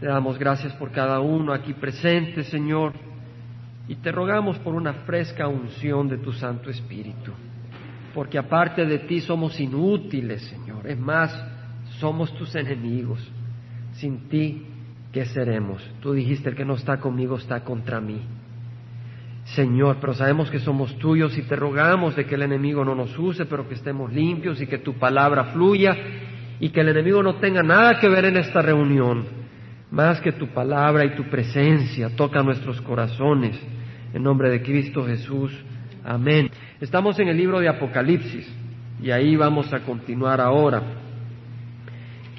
Te damos gracias por cada uno aquí presente, Señor, y te rogamos por una fresca unción de tu Santo Espíritu, porque aparte de ti somos inútiles, Señor. Es más, somos tus enemigos. Sin ti, ¿qué seremos? Tú dijiste, el que no está conmigo está contra mí. Señor, pero sabemos que somos tuyos y te rogamos de que el enemigo no nos use, pero que estemos limpios y que tu palabra fluya y que el enemigo no tenga nada que ver en esta reunión, más que tu palabra y tu presencia toca nuestros corazones. En nombre de Cristo Jesús. Amén. Estamos en el libro de Apocalipsis y ahí vamos a continuar ahora.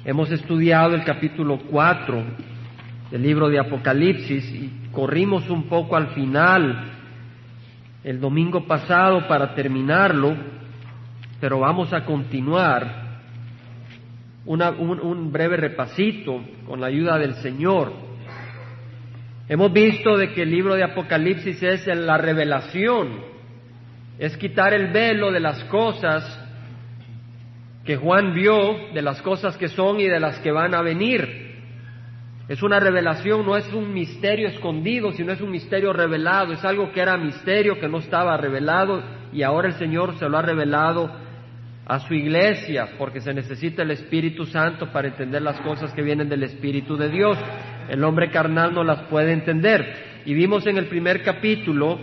Hemos estudiado el capítulo 4 del libro de Apocalipsis y corrimos un poco al final el domingo pasado para terminarlo, pero vamos a continuar un, breve repasito con la ayuda del Señor. Hemos visto de que el libro de Apocalipsis es la revelación, es quitar el velo de las cosas que Juan vio, de las cosas que son y de las que van a venir. Es una revelación, no es un misterio escondido, sino es un misterio revelado. Es algo que era misterio, que no estaba revelado y ahora el Señor se lo ha revelado a su iglesia, porque se necesita el Espíritu Santo para entender las cosas que vienen del Espíritu de Dios. El hombre carnal no las puede entender. Y vimos en el primer capítulo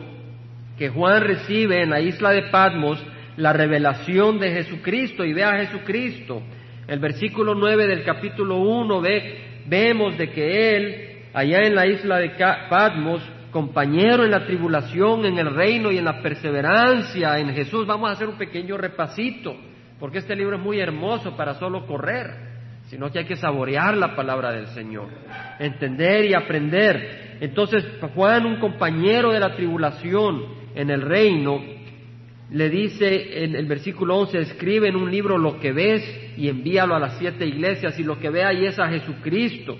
que Juan recibe en la isla de Patmos la revelación de Jesucristo y ve a Jesucristo. El versículo 9 del capítulo 1 ve vemos de que él, allá en la isla de Patmos, compañero en la tribulación, en el reino y en la perseverancia en Jesús, vamos a hacer un pequeño repasito, porque este libro es muy hermoso para solo correr, sino que hay que saborear la palabra del Señor, entender y aprender. Entonces Juan, un compañero de la tribulación en el reino, le dice en el versículo 11, escribe en un libro lo que ves y envíalo a las siete iglesias y lo que ve ahí es a Jesucristo.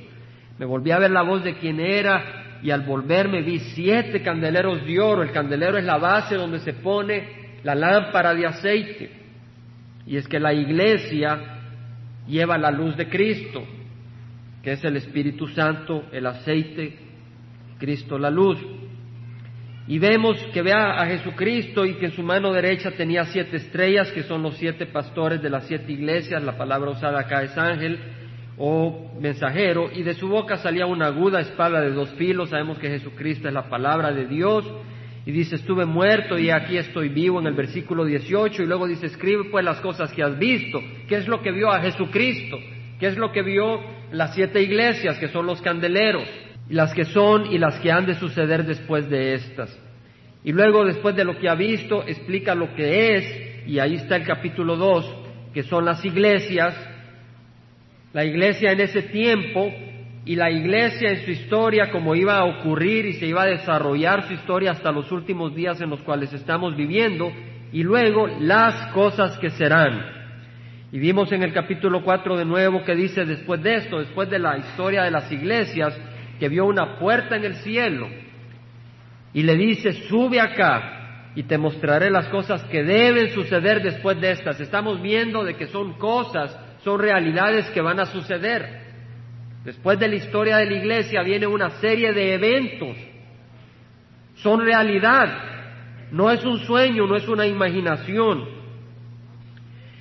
Me volví a ver la voz de quien era y al volverme vi siete candeleros de oro. El candelero es la base donde se pone la lámpara de aceite. Y es que la iglesia lleva la luz de Cristo, que es el Espíritu Santo, el aceite, Cristo la luz. Y vemos que vea a Jesucristo y que en su mano derecha tenía siete estrellas, que son los siete pastores de las siete iglesias, la palabra usada acá es ángel o mensajero, y de su boca salía una aguda espada de dos filos, sabemos que Jesucristo es la palabra de Dios, y dice, estuve muerto y aquí estoy vivo en el versículo 18, y luego dice, escribe pues las cosas que has visto, qué es lo que vio a Jesucristo, qué es lo que vio las siete iglesias, que son los candeleros, las que son y las que han de suceder después de estas. Y luego, después de lo que ha visto, explica lo que es, y ahí está el capítulo 2, que son las iglesias, la iglesia en ese tiempo y la iglesia en su historia, como iba a ocurrir y se iba a desarrollar su historia hasta los últimos días en los cuales estamos viviendo, y luego las cosas que serán. Y vimos en el capítulo 4 de nuevo que dice después de esto, después de la historia de las iglesias, que vio una puerta en el cielo y le dice, sube acá y te mostraré las cosas que deben suceder después de estas. Estamos viendo de que son cosas, son realidades que van a suceder. Después de la historia de la iglesia viene una serie de eventos. Son realidad. No es un sueño, no es una imaginación.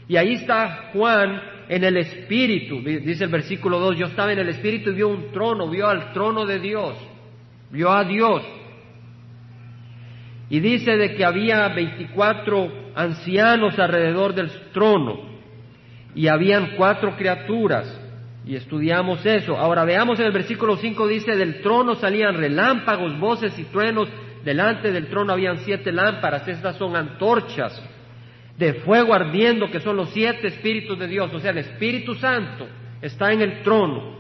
Y ahí está Juan en el Espíritu, dice el versículo 2, yo estaba en el Espíritu y vio un trono, vio al trono de Dios, vio a Dios. Y dice de que había 24 ancianos alrededor del trono y habían cuatro criaturas. Y estudiamos eso. Ahora veamos en el versículo 5 dice, del trono salían relámpagos, voces y truenos. Delante del trono habían siete lámparas. Estas son antorchas de fuego ardiendo, que son los siete espíritus de Dios, o sea, el Espíritu Santo está en el trono.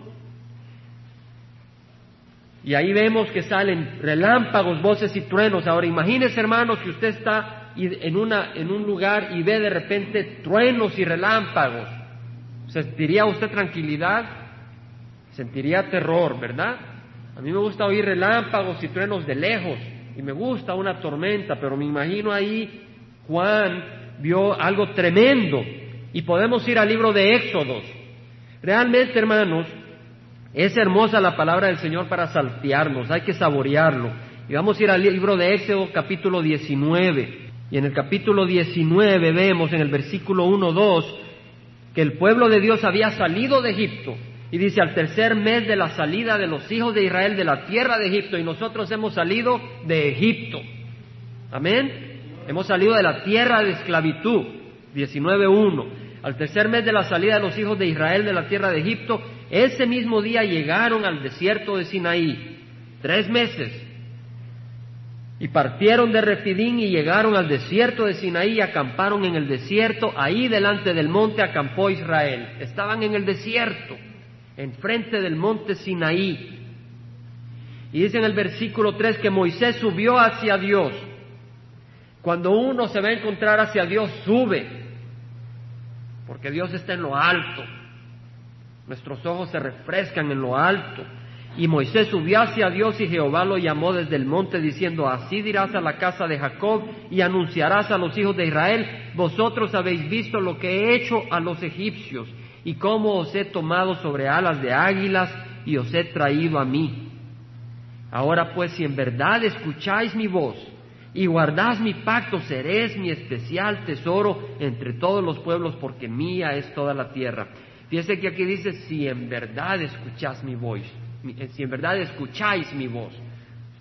Y ahí vemos que salen relámpagos, voces y truenos. Ahora imagínese, hermanos, que usted está en, una, en un lugar y ve de repente truenos y relámpagos. ¿Sentiría usted tranquilidad? Sentiría terror, ¿verdad? A mí me gusta oír relámpagos y truenos de lejos y me gusta una tormenta, pero me imagino ahí Juan vio algo tremendo. Y podemos ir al libro de Éxodos. Realmente, hermanos, Es hermosa la palabra del Señor para saltearnos, hay que saborearlo. Y vamos a ir al libro de Éxodo capítulo 19. Y en el capítulo 19 vemos en el versículo 1, 2 que el pueblo de Dios había salido de Egipto. Y dice, al tercer mes de la salida de los hijos de Israel de la tierra de Egipto, y nosotros hemos salido de Egipto. Amén. Hemos salido de la tierra de esclavitud. 19.1. Al tercer mes de la salida de los hijos de Israel de la tierra de Egipto, ese mismo día llegaron al desierto de Sinaí. Tres meses. Y partieron de Refidín y llegaron al desierto de Sinaí y acamparon en el desierto. Ahí delante del monte acampó Israel. Estaban en el desierto, enfrente del monte Sinaí. Y dice en el versículo 3 que Moisés subió hacia Dios. Cuando uno se va a encontrar hacia Dios, sube, porque Dios está en lo alto. Nuestros ojos se refrescan en lo alto. Y Moisés subió hacia Dios y Jehová lo llamó desde el monte diciendo, así dirás a la casa de Jacob y anunciarás a los hijos de Israel, vosotros habéis visto lo que he hecho a los egipcios y cómo os he tomado sobre alas de águilas y os he traído a mí. Ahora pues si en verdad escucháis mi voz y guardás mi pacto, seréis mi especial tesoro entre todos los pueblos porque mía es toda la tierra. Fíjese que aquí dice, si en verdad escuchás mi voz si en verdad escucháis mi voz,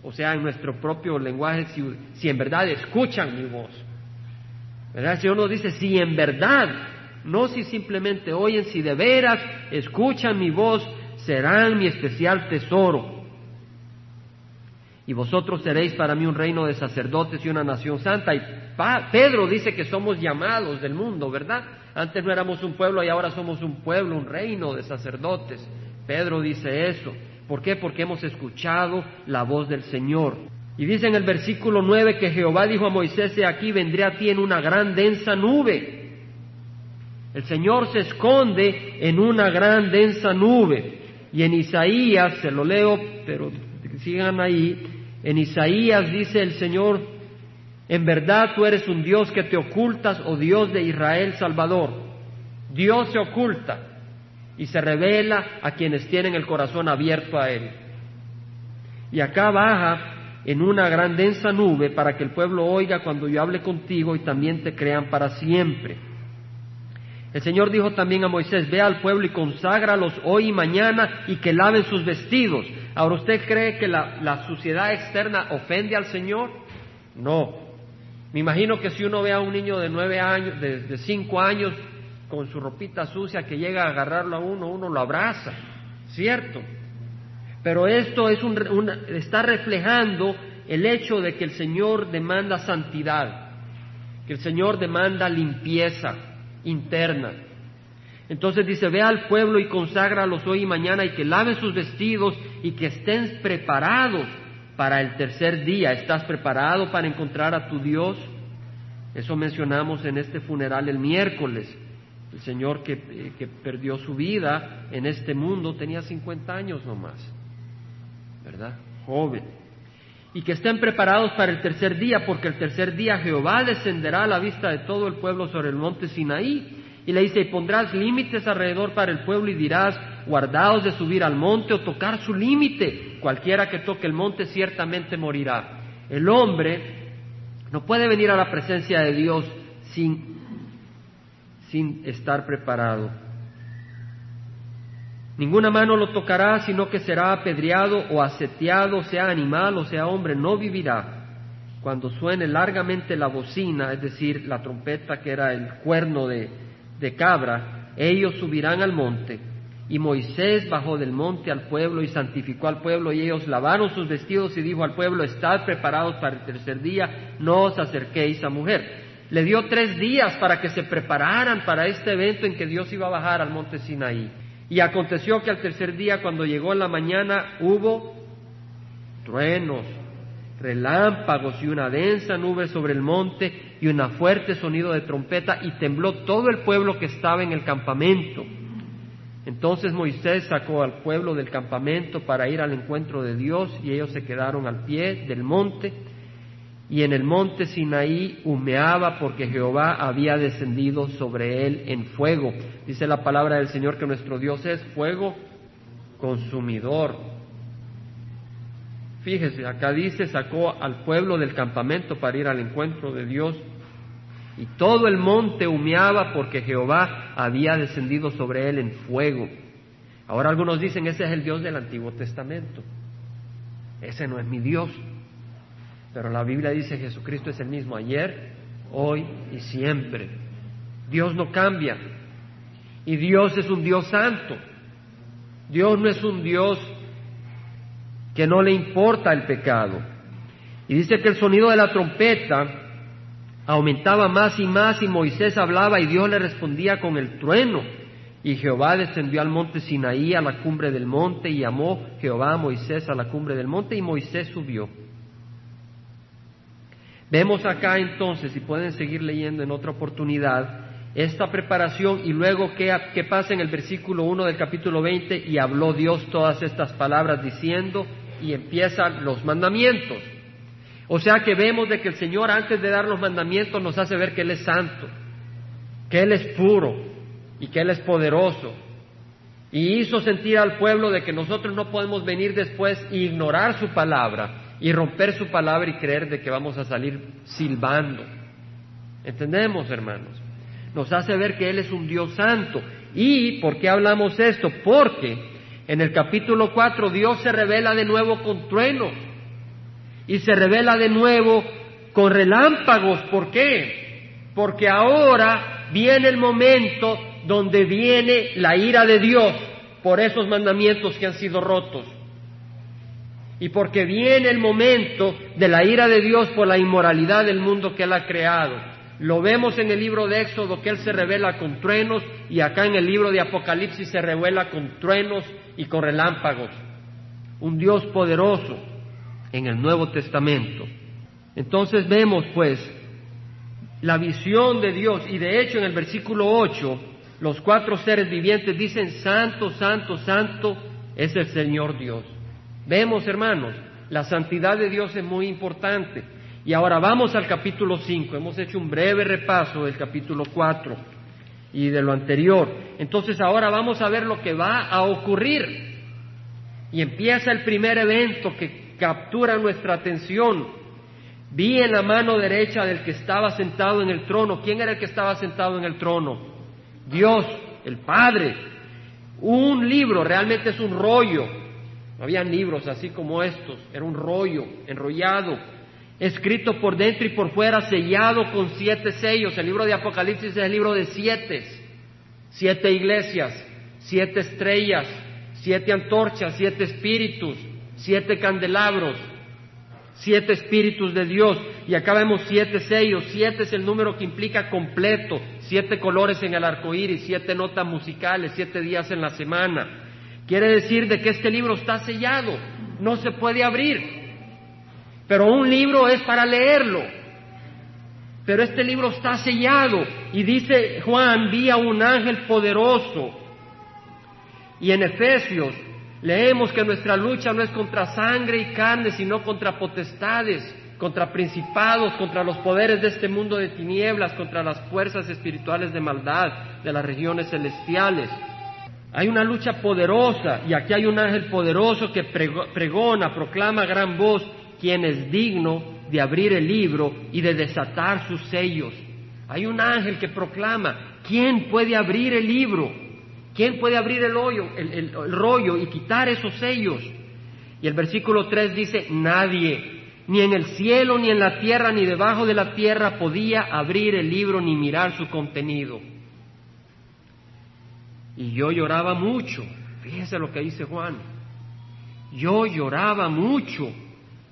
o sea, en nuestro propio lenguaje, si, en verdad escuchan mi voz. ¿Verdad? El Señor nos dice, si en verdad, no si simplemente oyen, si de veras escuchan mi voz, serán mi especial tesoro. Y vosotros seréis para mí un reino de sacerdotes y una nación santa. Y Pedro dice que somos llamados del mundo, ¿verdad? Antes no éramos un pueblo y ahora somos un pueblo, un reino de sacerdotes. Pedro dice eso. ¿Por qué? Porque hemos escuchado la voz del Señor. Y dice en el versículo 9 que Jehová dijo a Moisés, aquí vendré a ti en una gran densa nube. El Señor se esconde en una gran densa nube. Y en Isaías, se lo leo, pero sigan ahí, en Isaías dice el Señor, en verdad tú eres un Dios que te ocultas, oh Dios de Israel Salvador. Dios se oculta y se revela a quienes tienen el corazón abierto a Él. Y acá baja en una gran densa nube para que el pueblo oiga cuando yo hable contigo y también te crean para siempre. El Señor dijo también a Moisés, ve al pueblo y conságralos hoy y mañana y que laven sus vestidos. Ahora, ¿usted cree que la, suciedad externa ofende al Señor? No. Me imagino que si uno ve a un niño de nueve años, de cinco años, con su ropita sucia que llega a agarrarlo a uno, uno lo abraza, ¿cierto? Pero esto es un, está reflejando el hecho de que el Señor demanda santidad, que el Señor demanda limpieza interna. Entonces dice, ve al pueblo y conságralos hoy y mañana y que laven sus vestidos y que estén preparados para el tercer día. ¿Estás preparado para encontrar a tu Dios? Eso mencionamos en este funeral el miércoles. El Señor eh, que, perdió su vida en este mundo tenía 50 años nomás, ¿verdad? Joven. Y que estén preparados para el tercer día, porque el tercer día Jehová descenderá a la vista de todo el pueblo sobre el monte Sinaí. Y le dice, y pondrás límites alrededor para el pueblo y dirás, guardaos de subir al monte o tocar su límite. Cualquiera que toque el monte ciertamente morirá. El hombre no puede venir a la presencia de Dios sin sin estar preparado. Ninguna mano lo tocará, sino que será apedreado o aseteado, sea animal o sea hombre, no vivirá. Cuando suene largamente la bocina, es decir, la trompeta que era el cuerno de, de cabra, ellos subirán al monte. Y Moisés bajó del monte al pueblo y santificó al pueblo y ellos lavaron sus vestidos y dijo al pueblo, estad preparados para el tercer día, no os acerquéis a mujer. Le dio tres días para que se prepararan para este evento en que Dios iba a bajar al monte Sinaí. Y aconteció que al tercer día, cuando llegó la mañana, hubo truenos, relámpagos y una densa nube sobre el monte y un fuerte sonido de trompeta y tembló todo el pueblo que estaba en el campamento. Entonces Moisés sacó al pueblo del campamento para ir al encuentro de Dios y ellos se quedaron al pie del monte y en el monte Sinaí humeaba porque Jehová había descendido sobre él en fuego. Dice la palabra del Señor que nuestro Dios es fuego consumidor. Fíjese, acá dice, sacó al pueblo del campamento para ir al encuentro de Dios y todo el monte humeaba porque Jehová había descendido sobre él en fuego. Ahora algunos dicen, ese es el Dios del Antiguo Testamento. Ese no es mi Dios. Pero la Biblia dice Jesucristo es el mismo ayer, hoy y siempre. Dios no cambia. Y Dios es un Dios santo. Dios no es un Dios que no le importa el pecado. Y dice que el sonido de la trompeta aumentaba más y más y Moisés hablaba y Dios le respondía con el trueno. Y Jehová descendió al monte Sinaí, a la cumbre del monte, y llamó Jehová a Moisés a la cumbre del monte, y Moisés subió. Vemos acá entonces, si pueden seguir leyendo en otra oportunidad, esta preparación y luego qué, qué pasa en el versículo 1 del capítulo 20 y habló Dios todas estas palabras diciendo y empiezan los mandamientos. O sea que vemos de que el Señor antes de dar los mandamientos nos hace ver que Él es santo, que Él es puro y que Él es poderoso. Y hizo sentir al pueblo de que nosotros no podemos venir después e ignorar su palabra y romper su palabra y creer de que vamos a salir silbando. ¿Entendemos, hermanos? nos hace ver que Él es un Dios santo. ¿Y por qué hablamos esto? Porque en el capítulo 4 Dios se revela de nuevo con truenos y se revela de nuevo con relámpagos. ¿Por qué? Porque ahora viene el momento donde viene la ira de Dios por esos mandamientos que han sido rotos. Y porque viene el momento de la ira de Dios por la inmoralidad del mundo que Él ha creado. Lo vemos en el libro de Éxodo que Él se revela con truenos y acá en el libro de Apocalipsis se revela con truenos y con relámpagos. Un Dios poderoso en el Nuevo Testamento. Entonces vemos pues la visión de Dios y de hecho en el versículo 8 los cuatro seres vivientes dicen santo, santo, santo es el Señor Dios. Vemos hermanos, la santidad de Dios es muy importante. Y ahora vamos al capítulo 5. Hemos hecho un breve repaso del capítulo 4 y de lo anterior. Entonces ahora vamos a ver lo que va a ocurrir. Y empieza el primer evento que captura nuestra atención. Vi en la mano derecha del que estaba sentado en el trono. ¿Quién era el que estaba sentado en el trono? Dios, el Padre. Un libro, realmente es un rollo. No habían libros así como estos, era un rollo enrollado escrito por dentro y por fuera, sellado con siete sellos. El libro de Apocalipsis es el libro de siete, siete iglesias, siete estrellas, siete antorchas, siete espíritus, siete candelabros, siete espíritus de Dios. Y acá vemos siete sellos, siete es el número que implica completo, siete colores en el arco iris, siete notas musicales, siete días en la semana. Quiere decir de que este libro está sellado, no se puede abrir. Pero un libro es para leerlo. Pero este libro está sellado y dice Juan, vi a un ángel poderoso. Y en Efesios leemos que nuestra lucha no es contra sangre y carne, sino contra potestades, contra principados, contra los poderes de este mundo de tinieblas, contra las fuerzas espirituales de maldad de las regiones celestiales. Hay una lucha poderosa y aquí hay un ángel poderoso que pregona, proclama a gran voz, quien es digno de abrir el libro y de desatar sus sellos. Hay un ángel que proclama, ¿quién puede abrir el libro? ¿Quién puede abrir el, hoyo, el, rollo y quitar esos sellos? Y el versículo 3 dice, nadie, ni en el cielo, ni en la tierra, ni debajo de la tierra podía abrir el libro ni mirar su contenido. Y yo lloraba mucho, fíjese lo que dice Juan, yo lloraba mucho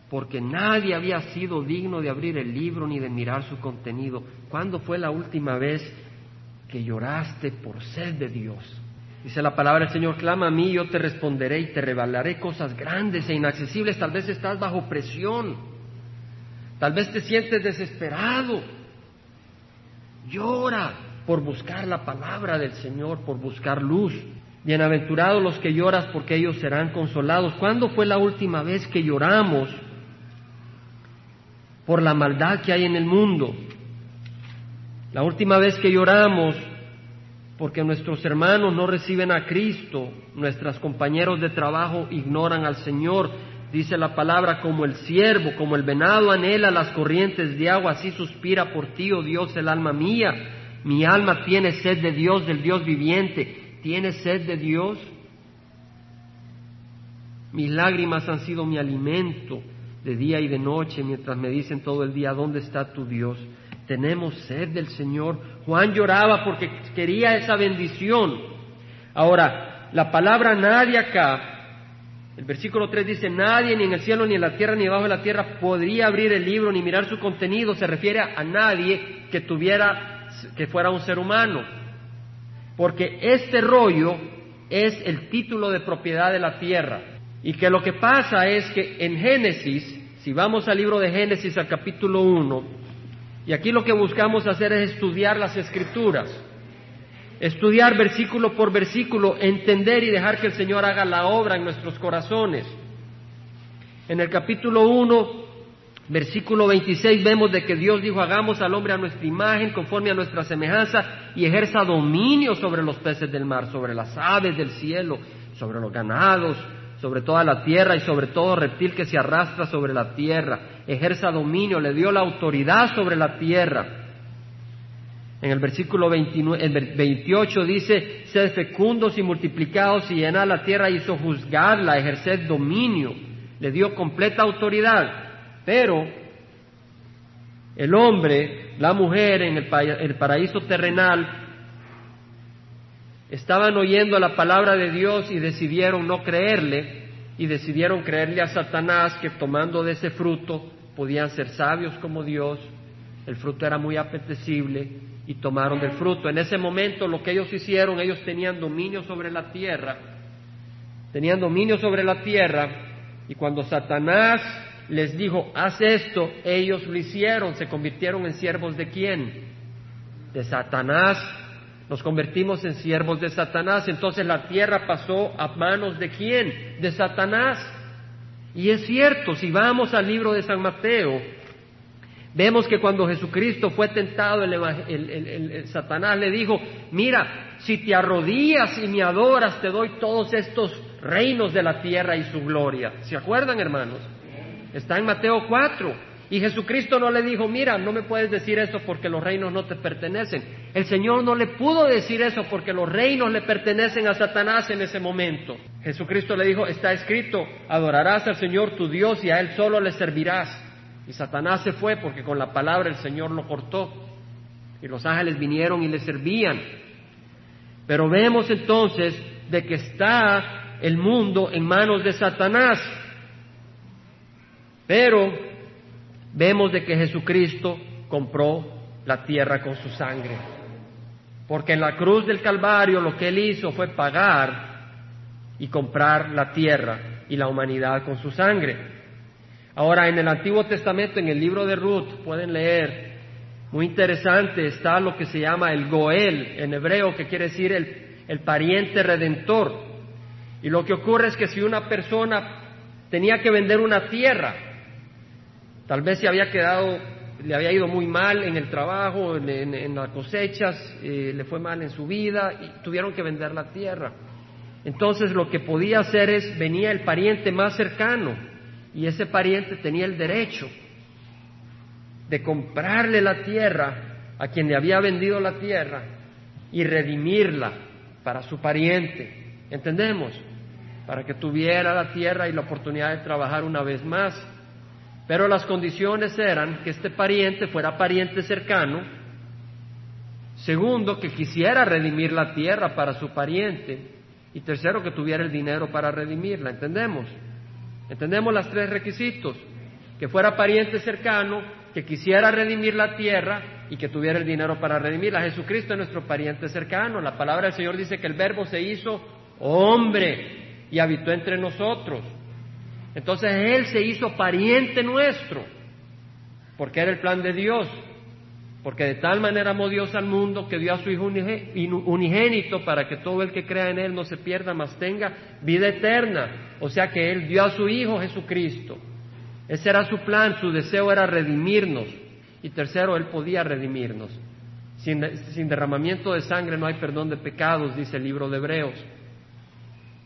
porque nadie había sido digno de abrir el libro ni de mirar su contenido. ¿Cuándo fue la última vez que lloraste por sed de Dios? Dice la palabra del Señor, clama a mí, yo te responderé y te revelaré cosas grandes e inaccesibles. Tal vez estás bajo presión, tal vez te sientes desesperado. Llora por buscar la palabra del Señor, por buscar luz. Bienaventurados los que lloras porque ellos serán consolados. ¿Cuándo fue la última vez que lloramos por la maldad que hay en el mundo. La última vez que lloramos porque nuestros hermanos no reciben a Cristo, nuestros compañeros de trabajo ignoran al Señor. Dice la palabra, como el siervo, como el venado anhela las corrientes de agua, así suspira por ti, oh Dios, el alma mía. Mi alma tiene sed de Dios, del Dios viviente. ¿Tiene sed de Dios? Mis lágrimas han sido mi alimento de día y de noche, mientras me dicen todo el día, ¿dónde está tu Dios? Tenemos sed del Señor. Juan lloraba porque quería esa bendición. Ahora, la palabra nadie acá, el versículo 3 dice, nadie ni en el cielo, ni en la tierra, ni debajo de la tierra podría abrir el libro ni mirar su contenido. Se refiere a nadie que tuviera, que fuera un ser humano. Porque este rollo es el título de propiedad de la tierra. Y que lo que pasa es que en Génesis, si vamos al libro de Génesis al capítulo 1, y aquí lo que buscamos hacer es estudiar las escrituras, estudiar versículo por versículo, entender y dejar que el Señor haga la obra en nuestros corazones. En el capítulo 1, versículo 26 vemos de que Dios dijo, hagamos al hombre a nuestra imagen, conforme a nuestra semejanza, y ejerza dominio sobre los peces del mar, sobre las aves del cielo, sobre los ganados, sobre toda la tierra y sobre todo reptil que se arrastra sobre la tierra. Ejerza dominio, le dio la autoridad sobre la tierra. En el versículo 29, 28 dice, sed fecundos y multiplicados y llenad la tierra, hizo juzgarla, ejercer dominio, le dio completa autoridad. Pero el hombre, la mujer en el paraíso terrenal, estaban oyendo la palabra de Dios y decidieron no creerle y decidieron creerle a Satanás que tomando de ese fruto podían ser sabios como Dios, el fruto era muy apetecible y tomaron del fruto. En ese momento lo que ellos hicieron, ellos tenían dominio sobre la tierra, tenían dominio sobre la tierra y cuando Satanás les dijo, haz esto, ellos lo hicieron, se convirtieron en siervos de quién? De Satanás nos convertimos en siervos de Satanás. Entonces la tierra pasó a manos de quién? De Satanás. Y es cierto, si vamos al libro de San Mateo, vemos que cuando Jesucristo fue tentado, el, Satanás le dijo, mira, si te arrodillas y me adoras, te doy todos estos reinos de la tierra y su gloria. ¿Se acuerdan, hermanos? Está en Mateo 4. Y Jesucristo no le dijo, mira, no me puedes decir eso porque los reinos no te pertenecen. El Señor no le pudo decir eso porque los reinos le pertenecen a Satanás en ese momento. Jesucristo le dijo, está escrito, adorarás al Señor tu Dios y a Él solo le servirás. Y Satanás se fue porque con la palabra el Señor lo cortó. Y los ángeles vinieron y le servían. Pero vemos entonces de que está el mundo en manos de Satanás. Pero vemos de que Jesucristo compró la tierra con su sangre. Porque en la cruz del Calvario lo que él hizo fue pagar y comprar la tierra y la humanidad con su sangre. Ahora, en el Antiguo Testamento, en el libro de Ruth, pueden leer, muy interesante, está lo que se llama el Goel, en hebreo, que quiere decir el, el pariente redentor. Y lo que ocurre es que si una persona tenía que vender una tierra, Tal vez se había quedado, le había ido muy mal en el trabajo, en, las cosechas, eh, le fue mal en su vida y tuvieron que vender la tierra. Entonces lo que podía hacer es, venía el pariente más cercano y ese pariente tenía el derecho de comprarle la tierra a quien le había vendido la tierra y redimirla para su pariente. ¿Entendemos? Para que tuviera la tierra y la oportunidad de trabajar una vez más pero las condiciones eran que este pariente fuera pariente cercano, segundo, que quisiera redimir la tierra para su pariente, y tercero, que tuviera el dinero para redimirla. ¿Entendemos? ¿Entendemos los tres requisitos? Que fuera pariente cercano, que quisiera redimir la tierra y que tuviera el dinero para redimirla. Jesucristo es nuestro pariente cercano. La palabra del Señor dice que el verbo se hizo hombre y habitó entre nosotros. Entonces Él se hizo pariente nuestro, porque era el plan de Dios, porque de tal manera amó Dios al mundo que dio a su Hijo unigénito para que todo el que crea en Él no se pierda, mas tenga vida eterna. O sea que Él dio a su Hijo Jesucristo. Ese era su plan, su deseo era redimirnos. Y tercero, Él podía redimirnos Sin, derramamiento de sangre no hay perdón de pecados, dice el libro de Hebreos.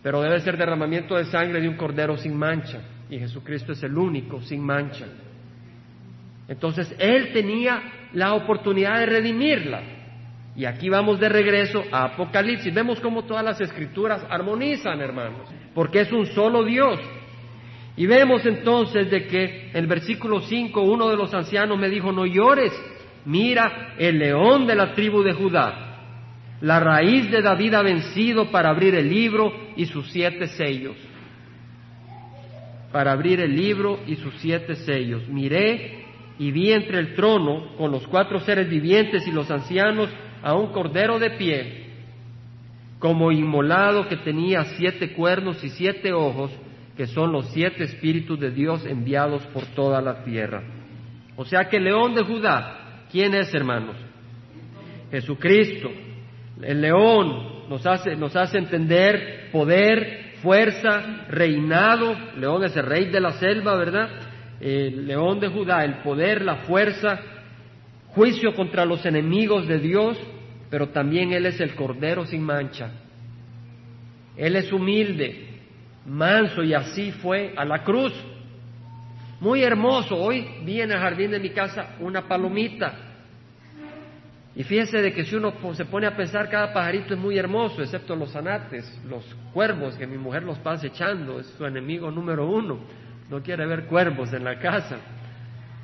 Pero debe ser derramamiento de sangre de un cordero sin mancha. Y Jesucristo es el único sin mancha. Entonces Él tenía la oportunidad de redimirla. Y aquí vamos de regreso a Apocalipsis. Vemos cómo todas las escrituras armonizan, hermanos, porque es un solo Dios. Y vemos entonces de que en el versículo 5 uno de los ancianos me dijo, no llores, mira el león de la tribu de Judá. La raíz de David ha vencido para abrir el libro y sus siete sellos. Para abrir el libro y sus siete sellos. Miré y vi entre el trono con los cuatro seres vivientes y los ancianos a un cordero de pie, como inmolado que tenía siete cuernos y siete ojos, que son los siete espíritus de Dios enviados por toda la tierra. O sea que el león de Judá, ¿quién es, hermanos? Jesucristo. El león nos hace, nos hace entender poder, fuerza, reinado. León es el rey de la selva, ¿verdad? el león de Judá, el poder, la fuerza, juicio contra los enemigos de Dios, pero también Él es el Cordero sin mancha. Él es humilde, manso y así fue a la cruz. Muy hermoso. Hoy vi en el jardín de mi casa una palomita. Y fíjese de que si uno se pone a pensar, cada pajarito es muy hermoso, excepto los anates, los cuervos que mi mujer los pasa echando, es su enemigo número uno. No quiere ver cuervos en la casa,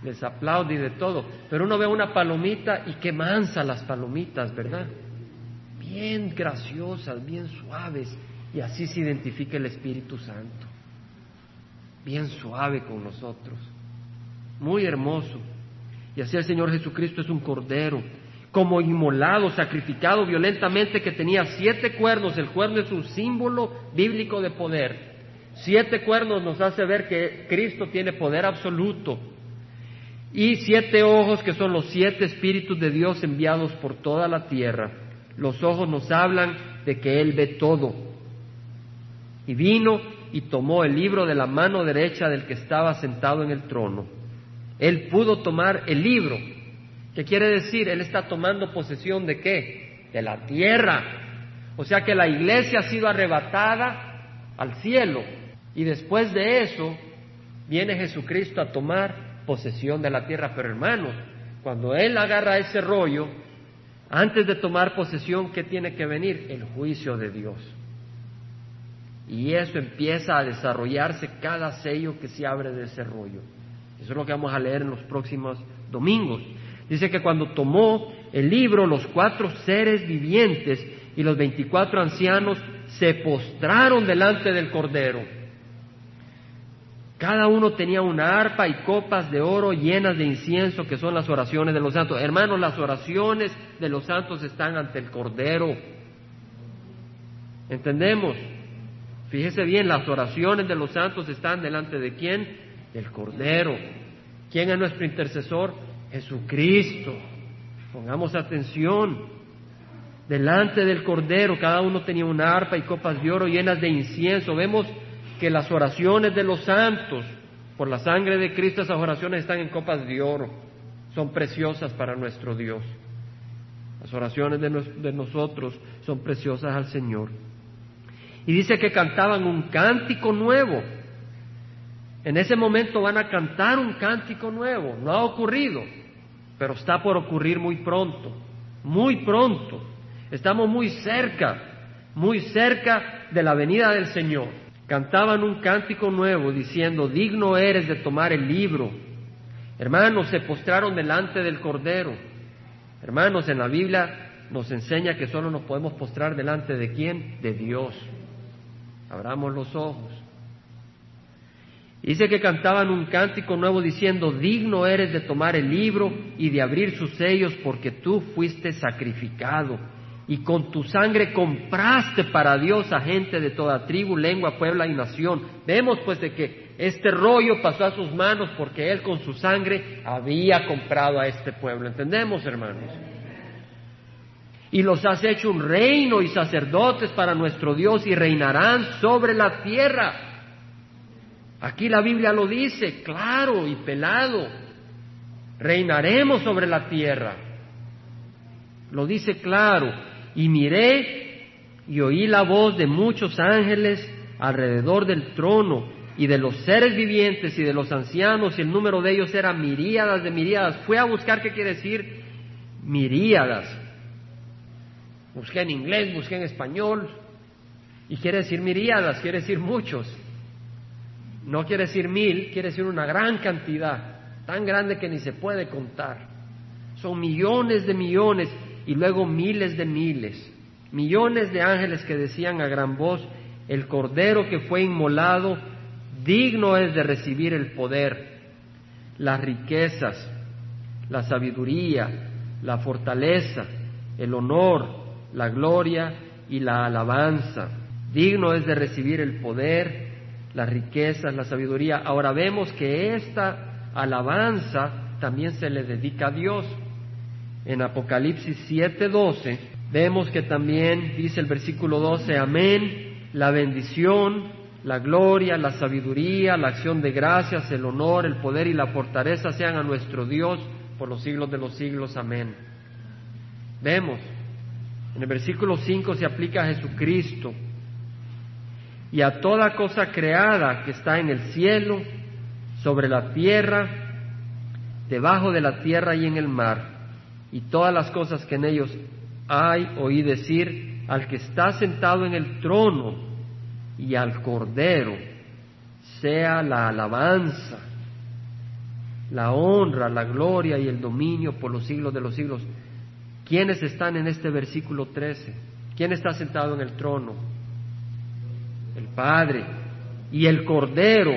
les aplaude y de todo, pero uno ve una palomita y qué mansa las palomitas, ¿verdad? Bien graciosas, bien suaves, y así se identifica el Espíritu Santo, bien suave con nosotros, muy hermoso. Y así el Señor Jesucristo es un cordero, como inmolado, sacrificado violentamente, que tenía siete cuernos. El cuerno es un símbolo bíblico de poder. Siete cuernos nos hace ver que Cristo tiene poder absoluto. Y siete ojos que son los siete espíritus de Dios enviados por toda la tierra. Los ojos nos hablan de que Él ve todo. Y vino y tomó el libro de la mano derecha del que estaba sentado en el trono. Él pudo tomar el libro. ¿Qué quiere decir? Él está tomando posesión de qué? De la tierra. O sea que la iglesia ha sido arrebatada al cielo y después de eso viene Jesucristo a tomar posesión de la tierra. Pero hermanos, cuando Él agarra ese rollo, antes de tomar posesión, ¿qué tiene que venir? El juicio de Dios. Y eso empieza a desarrollarse cada sello que se abre de ese rollo. Eso es lo que vamos a leer en los próximos domingos. Dice que cuando tomó el libro, los cuatro seres vivientes y los veinticuatro ancianos se postraron delante del Cordero cada uno tenía una arpa y copas de oro llenas de incienso, que son las oraciones de los santos. Hermanos, las oraciones de los santos están ante el Cordero. ¿Entendemos? Fíjese bien, las oraciones de los santos están delante de quién? Del Cordero. ¿Quién es nuestro intercesor? Jesucristo. Pongamos atención. Delante del Cordero, cada uno tenía una arpa y copas de oro llenas de incienso. Vemos que las oraciones de los santos, por la sangre de Cristo, esas oraciones están en copas de oro, son preciosas para nuestro Dios. Las oraciones de, de nosotros son preciosas al Señor. Y dice que cantaban un cántico nuevo. En ese momento van a cantar un cántico nuevo. No ha ocurrido, pero está por ocurrir muy pronto. Muy pronto. Estamos muy cerca, muy cerca de la venida del Señor cantaban un cántico nuevo diciendo, digno eres de tomar el libro. Hermanos, se postraron delante del Cordero. Hermanos, en la Biblia nos enseña que solo nos podemos postrar delante de quién? De Dios. Abramos los ojos. Dice que cantaban un cántico nuevo diciendo, digno eres de tomar el libro y de abrir sus sellos porque tú fuiste sacrificado y con tu sangre compraste para Dios a gente de toda tribu, lengua, puebla y nación. Vemos pues de que este rollo pasó a sus manos porque Él con su sangre había comprado a este pueblo. ¿Entendemos, hermanos? Y los has hecho un reino y sacerdotes para nuestro Dios y reinarán sobre la tierra. Aquí la Biblia lo dice, claro y pelado. Reinaremos sobre la tierra. Lo dice claro. Y miré y oí la voz de muchos ángeles alrededor del trono y de los seres vivientes y de los ancianos, y el número de ellos era miríadas de miríadas. Fue a buscar qué quiere decir miríadas. Busqué en inglés, busqué en español, y quiere decir miríadas, quiere decir muchos. No quiere decir mil, quiere decir una gran cantidad, tan grande que ni se puede contar. Son millones de millones y luego miles de miles. Millones de ángeles que decían a gran voz, el cordero que fue inmolado, digno es de recibir el poder, las riquezas, la sabiduría, la fortaleza, el honor, la gloria y la alabanza. Digno es de recibir el poder, las riquezas, la sabiduría. Ahora vemos que esta alabanza también se le dedica a Dios. En Apocalipsis 7:12 vemos que también dice el versículo 12, amén, la bendición, la gloria, la sabiduría, la acción de gracias, el honor, el poder y la fortaleza sean a nuestro Dios por los siglos de los siglos. Amén. Vemos, en el versículo 5 se aplica a Jesucristo y a toda cosa creada que está en el cielo, sobre la tierra, debajo de la tierra y en el mar, y todas las cosas que en ellos hay, oí decir, al que está sentado en el trono y al Cordero, sea la alabanza, la honra, la gloria y el dominio por los siglos de los siglos. ¿Quiénes están en este versículo 13? ¿Quién está sentado en el trono? El Padre y el Cordero.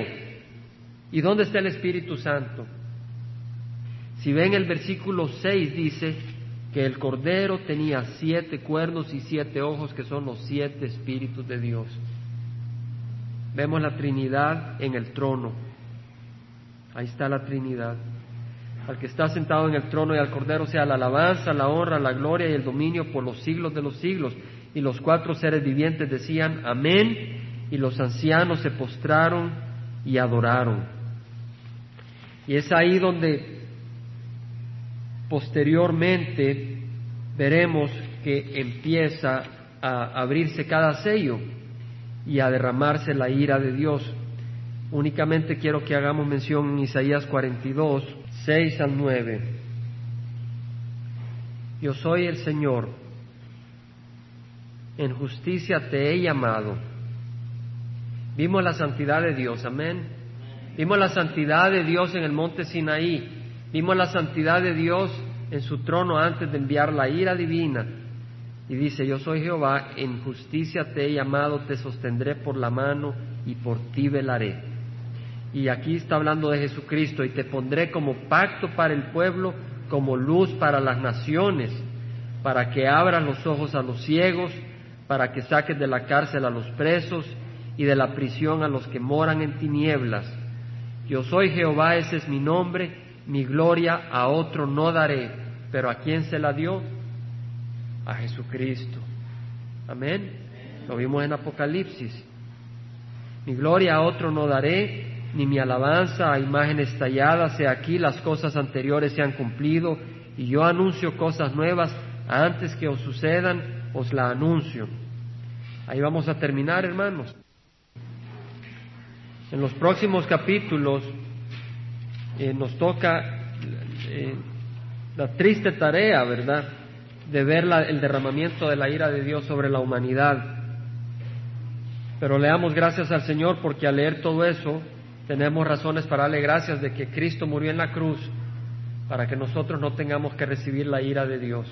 ¿Y dónde está el Espíritu Santo? Si ven el versículo 6 dice que el Cordero tenía siete cuernos y siete ojos que son los siete espíritus de Dios. Vemos la Trinidad en el trono. Ahí está la Trinidad. Al que está sentado en el trono y al Cordero sea la alabanza, la honra, la gloria y el dominio por los siglos de los siglos. Y los cuatro seres vivientes decían, amén y los ancianos se postraron y adoraron. Y es ahí donde posteriormente veremos que empieza a abrirse cada sello y a derramarse la ira de Dios. Únicamente quiero que hagamos mención en Isaías 42, 6 al 9. Yo soy el Señor, en justicia te he llamado Vimos la santidad de Dios, amén. Vimos la santidad de Dios en el monte Sinaí. Vimos la santidad de Dios en su trono antes de enviar la ira divina. Y dice, yo soy Jehová, en justicia te he llamado, te sostendré por la mano y por ti velaré. Y aquí está hablando de Jesucristo, y te pondré como pacto para el pueblo, como luz para las naciones, para que abras los ojos a los ciegos, para que saques de la cárcel a los presos y de la prisión a los que moran en tinieblas. Yo soy Jehová, ese es mi nombre, mi gloria a otro no daré, pero ¿a quién se la dio? A Jesucristo. Amén. Lo vimos en Apocalipsis. Mi gloria a otro no daré, ni mi alabanza a imágenes talladas, sea aquí las cosas anteriores se han cumplido, y yo anuncio cosas nuevas, antes que os sucedan, os la anuncio. Ahí vamos a terminar, hermanos. En los próximos capítulos eh, nos toca eh, la triste tarea, ¿verdad?, de ver el derramamiento de la ira de Dios sobre la humanidad. Pero leamos gracias al Señor porque al leer todo eso tenemos razones para darle gracias de que Cristo murió en la cruz para que nosotros no tengamos que recibir la ira de Dios.